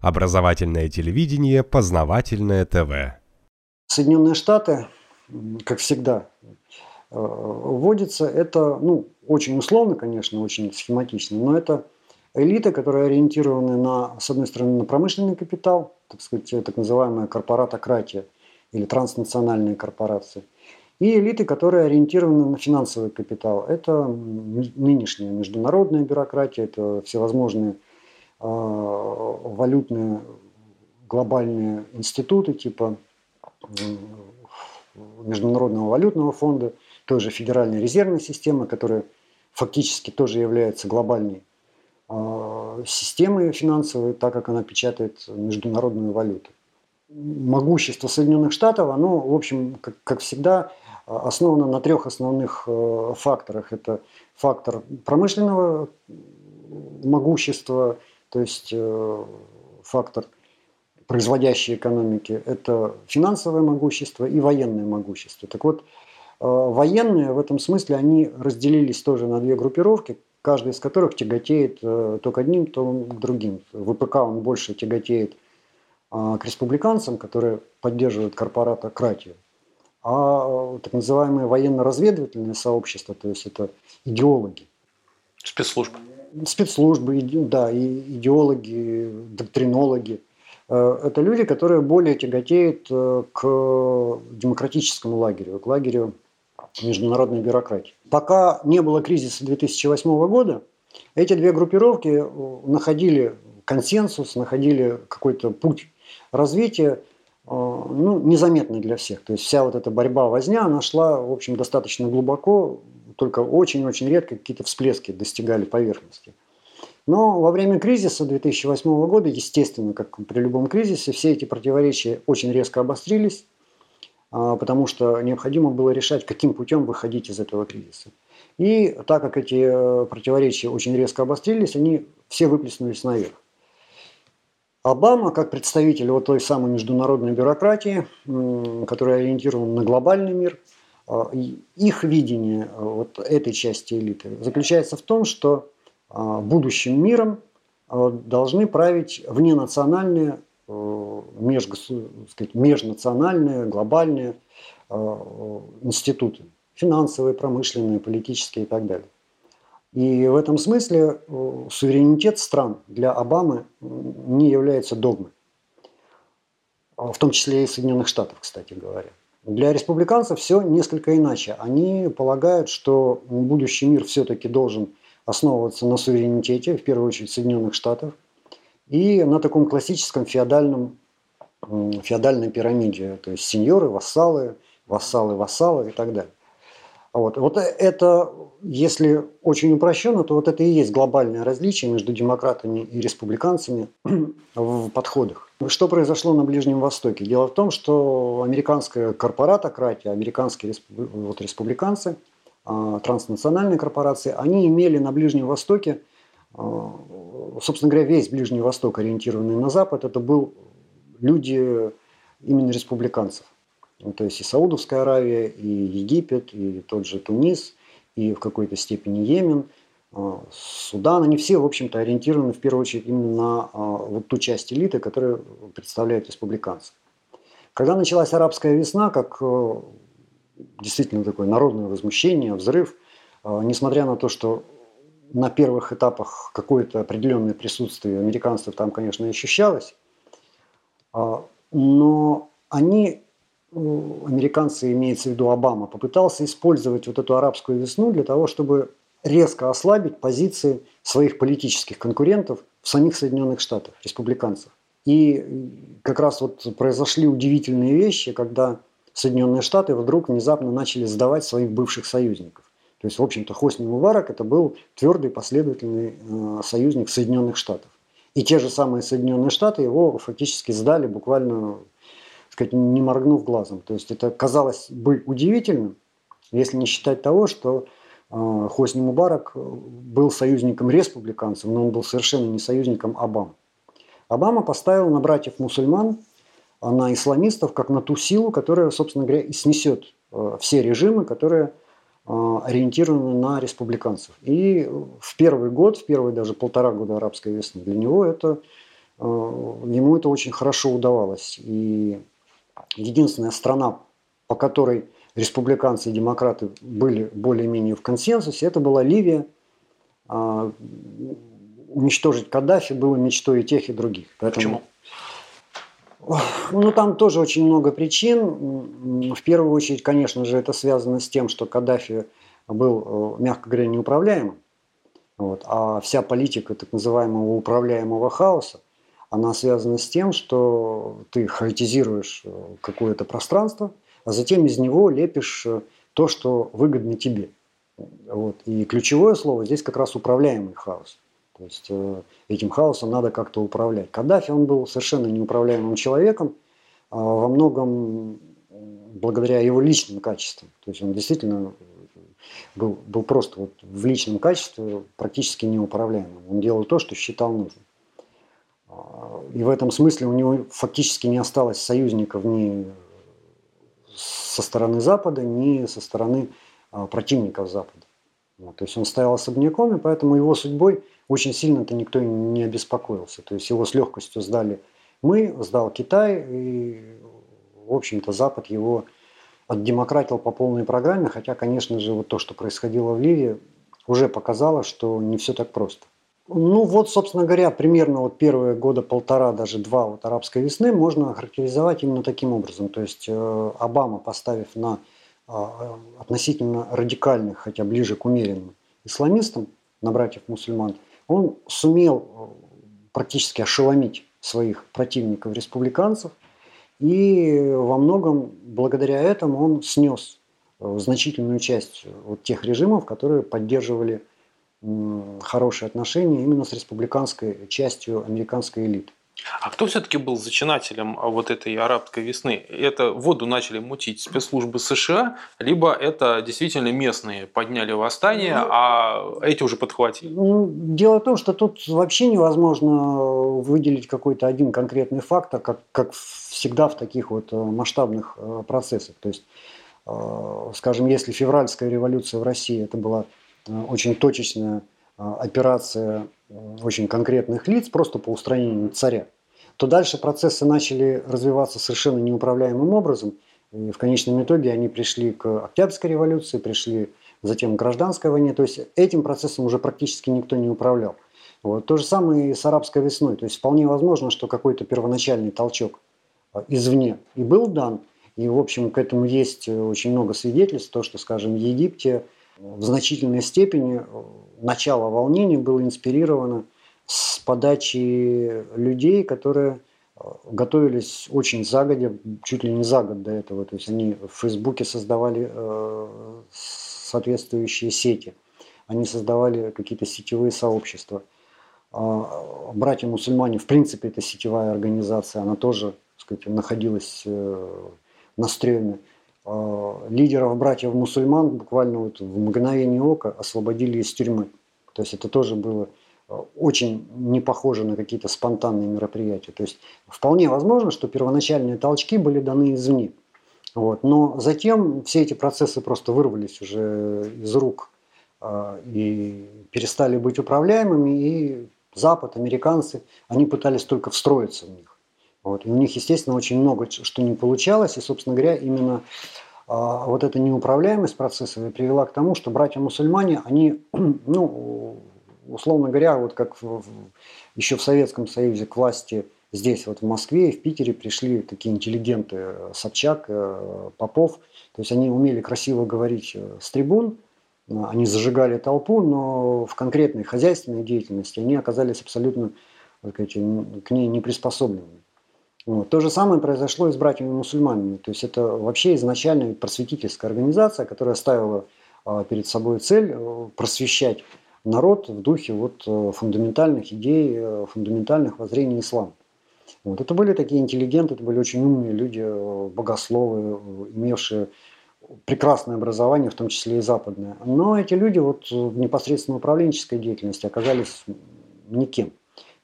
Образовательное телевидение, познавательное ТВ. Соединенные Штаты, как всегда, э, вводится, это, ну, очень условно, конечно, очень схематично, но это элита, которая ориентирована на, с одной стороны, на промышленный капитал, так сказать, так называемая корпоратократия или транснациональные корпорации, и элиты, которые ориентированы на финансовый капитал. Это нынешняя международная бюрократия, это всевозможные э, валютные глобальные институты типа Международного валютного фонда, той же Федеральной резервной системы, которая фактически тоже является глобальной э, системой финансовой, так как она печатает международную валюту. Могущество Соединенных Штатов, оно, в общем, как, как всегда, основано на трех основных э, факторах. Это фактор промышленного могущества, то есть э, фактор производящей экономики, это финансовое могущество и военное могущество. Так вот, э, военные в этом смысле, они разделились тоже на две группировки, каждая из которых тяготеет то к одним, то к другим. ВПК он больше тяготеет к республиканцам, которые поддерживают корпоратократию а так называемое военно-разведывательное сообщество, то есть это идеологи. Спецслужбы. Спецслужбы, да, и идеологи, доктринологи. Э, это люди, которые более тяготеют э, к демократическому лагерю, к лагерю международной бюрократии. Пока не было кризиса 2008 года, эти две группировки э, находили консенсус, находили какой-то путь развития ну, незаметной для всех. То есть вся вот эта борьба, возня, она шла, в общем, достаточно глубоко, только очень-очень редко какие-то всплески достигали поверхности. Но во время кризиса 2008 года, естественно, как при любом кризисе, все эти противоречия очень резко обострились, а, потому что необходимо было решать, каким путем выходить из этого кризиса. И так как эти э, противоречия очень резко обострились, они все выплеснулись наверх. Обама, как представитель вот той самой международной бюрократии, которая ориентирована на глобальный мир, их видение а, вот этой части элиты заключается в том, что а, будущим миром должны править вненациональные, межнациональные, глобальные институты. Финансовые, промышленные, политические и так далее. И в этом смысле э, суверенитет стран для Обамы не является догмой. В том числе и Соединенных Штатов, кстати говоря. Для республиканцев все несколько иначе. Они полагают, что будущий мир все-таки должен основываться на суверенитете, в первую очередь Соединенных Штатов, и на таком классическом феодальном, феодальной пирамиде, то есть сеньоры, вассалы, вассалы, вассалы и так далее. Вот. вот это, если очень упрощенно, то вот это и есть глобальное различие между демократами и республиканцами в подходах. Что произошло на Ближнем Востоке? Дело в том, что американская корпоратократия, американские вот, республиканцы, а, транснациональные корпорации, они имели на Ближнем Востоке, а, собственно говоря, весь Ближний Восток, ориентированный на Запад, это был люди именно республиканцев. Ну, то есть и Саудовская Аравия, и Египет, и тот же Тунис, и в какой-то степени Йемен, Судан, они все, в общем-то, ориентированы в первую очередь именно на а, вот ту часть элиты, которая представляет республиканцев. Когда началась арабская весна, как э, действительно такое народное возмущение, взрыв, а, несмотря на то, что на первых этапах какое-то определенное присутствие американцев там, конечно, ощущалось, но они американцы, имеется в виду Обама, попытался использовать вот эту арабскую весну для того, чтобы резко ослабить позиции своих политических конкурентов в самих Соединенных Штатах, республиканцев. И как раз вот произошли удивительные вещи, когда Соединенные Штаты вдруг внезапно начали сдавать своих бывших союзников. То есть, в общем-то, Хосни Мубарак это был твердый последовательный э, союзник Соединенных Штатов. И те же самые Соединенные Штаты его фактически сдали буквально сказать, не моргнув глазом. То есть это казалось бы удивительным, если не считать того, что э, Хосни Мубарак был союзником республиканцев, но он был совершенно не союзником Обамы. Обама поставил на братьев-мусульман, а на исламистов, как на ту силу, которая, собственно говоря, и снесет э, все режимы, которые э, ориентированы на республиканцев. И в первый год, в первые даже полтора года арабской весны, для него это ему это очень хорошо удавалось. И единственная страна, по которой республиканцы и демократы были более-менее в консенсусе, это была Ливия. А, уничтожить Каддафи было мечтой и тех, и других. Поэтому... Почему? Ну, там тоже очень много причин. В первую очередь, конечно же, это связано с тем, что Каддафи был, э, мягко говоря, неуправляемым. Вот. А вся политика так называемого управляемого хаоса, она связана с тем, что ты хаотизируешь э, какое-то пространство – а затем из него лепишь э, то, что выгодно тебе. Вот. И ключевое слово здесь как раз управляемый хаос. То есть э, этим хаосом надо как-то управлять. Каддафи, он был совершенно неуправляемым человеком, а во многом благодаря его личным качествам. То есть он действительно был, был просто вот в личном качестве практически неуправляемым. Он делал то, что считал нужным. А, и в этом смысле у него фактически не осталось союзников ни со стороны Запада, ни со стороны а, противников Запада. Вот, то есть он стоял особняком, и поэтому его судьбой очень сильно-то никто не обеспокоился. То есть его с легкостью сдали мы, сдал Китай, и, в общем-то, Запад его отдемократил по полной программе, хотя, конечно же, вот то, что происходило в Ливии, уже показало, что не все так просто. Ну вот, собственно говоря, примерно вот первые года полтора, даже два вот арабской весны можно охарактеризовать именно таким образом. То есть э, Обама, поставив на э, относительно радикальных, хотя ближе к умеренным исламистам, на братьев-мусульман, он сумел э, практически ошеломить своих противников-республиканцев, и во многом благодаря этому он снес значительную часть вот тех режимов, которые поддерживали хорошие отношения именно с республиканской частью американской элиты. А кто все-таки был зачинателем а, вот этой арабской весны? Это воду начали мутить спецслужбы США, либо это действительно местные подняли восстание, ну, а эти уже подхватили? Ну, дело в том, что тут вообще невозможно выделить какой-то один конкретный фактор, как, как всегда в таких вот э, масштабных э, процессах. То есть, э, скажем, если февральская революция в России это была очень точечная э, операция э, очень конкретных лиц просто по устранению царя, то дальше процессы начали развиваться совершенно неуправляемым образом. И в конечном итоге они пришли к Октябрьской революции, пришли затем к гражданской войне. То есть этим процессом уже практически никто не управлял. Вот. То же самое и с арабской весной. То есть вполне возможно, что какой-то первоначальный толчок извне и был дан. И, в общем, к этому есть очень много свидетельств. То, что, скажем, в Египте в значительной степени э, начало волнений было инспирировано с подачи людей, которые э, готовились очень загодя, чуть ли не за год до этого. То есть они в Фейсбуке создавали э, соответствующие сети, они создавали какие-то сетевые сообщества. А братья-мусульмане, в принципе, это сетевая организация, она тоже так сказать, находилась на стреме. А, лидеров братьев-мусульман буквально вот в мгновение ока освободили из тюрьмы. То есть это тоже было а, очень не похоже на какие-то спонтанные мероприятия. То есть вполне возможно, что первоначальные толчки были даны извне. Вот. Но затем все эти процессы просто вырвались уже из рук э, и перестали быть управляемыми, и Запад, американцы, они пытались только встроиться в них. Вот. И у них, естественно, очень много что не получалось. И, собственно говоря, именно а, вот эта неуправляемость процесса привела к тому, что братья-мусульмане, они, ну, условно говоря, вот как в, еще в Советском Союзе к власти здесь, вот в Москве и в Питере пришли такие интеллигенты, э, Собчак, э, Попов. То есть они умели красиво говорить э, с трибун, они зажигали толпу, но в конкретной хозяйственной деятельности они оказались абсолютно сказать, к ней не приспособленными. Вот. То же самое произошло и с братьями-мусульманами. То есть это вообще изначально просветительская организация, которая ставила а, перед собой цель э, просвещать народ в духе вот э, фундаментальных идей, э, фундаментальных воззрений ислама. Вот. Это были такие интеллигенты, это были очень умные люди, богословы, имевшие прекрасное образование, в том числе и западное. Но эти люди вот в непосредственно управленческой деятельности оказались никем.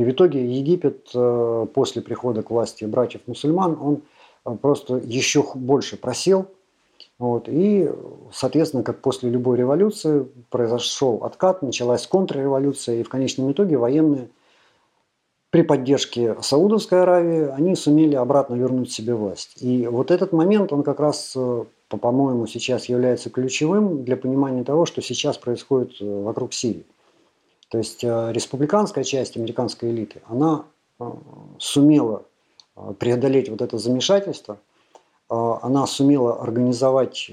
И в итоге Египет э, после прихода к власти братьев-мусульман, он э, просто еще больше просел. Вот, и, соответственно, как после любой революции, произошел откат, началась контрреволюция, и в конечном итоге военные при поддержке Саудовской Аравии они сумели обратно вернуть себе власть. И вот этот момент, он как раз, э, по-моему, сейчас является ключевым для понимания того, что сейчас происходит вокруг Сирии. То есть э, республиканская часть американской элиты, она сумела преодолеть вот это замешательство, она сумела организовать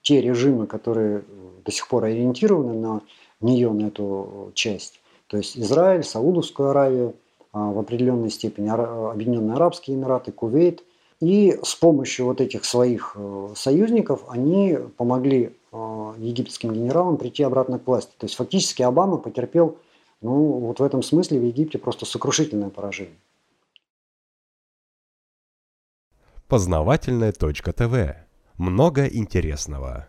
те режимы, которые до сих пор ориентированы на нее, на эту часть. То есть Израиль, Саудовскую Аравию – в определенной степени Объединенные Арабские Эмираты, Кувейт. И с помощью вот этих своих э, союзников они помогли э, египетским генералам прийти обратно к власти. То есть фактически Обама потерпел ну, вот в этом смысле в Египте просто сокрушительное поражение. Познавательная точка ТВ. Много интересного.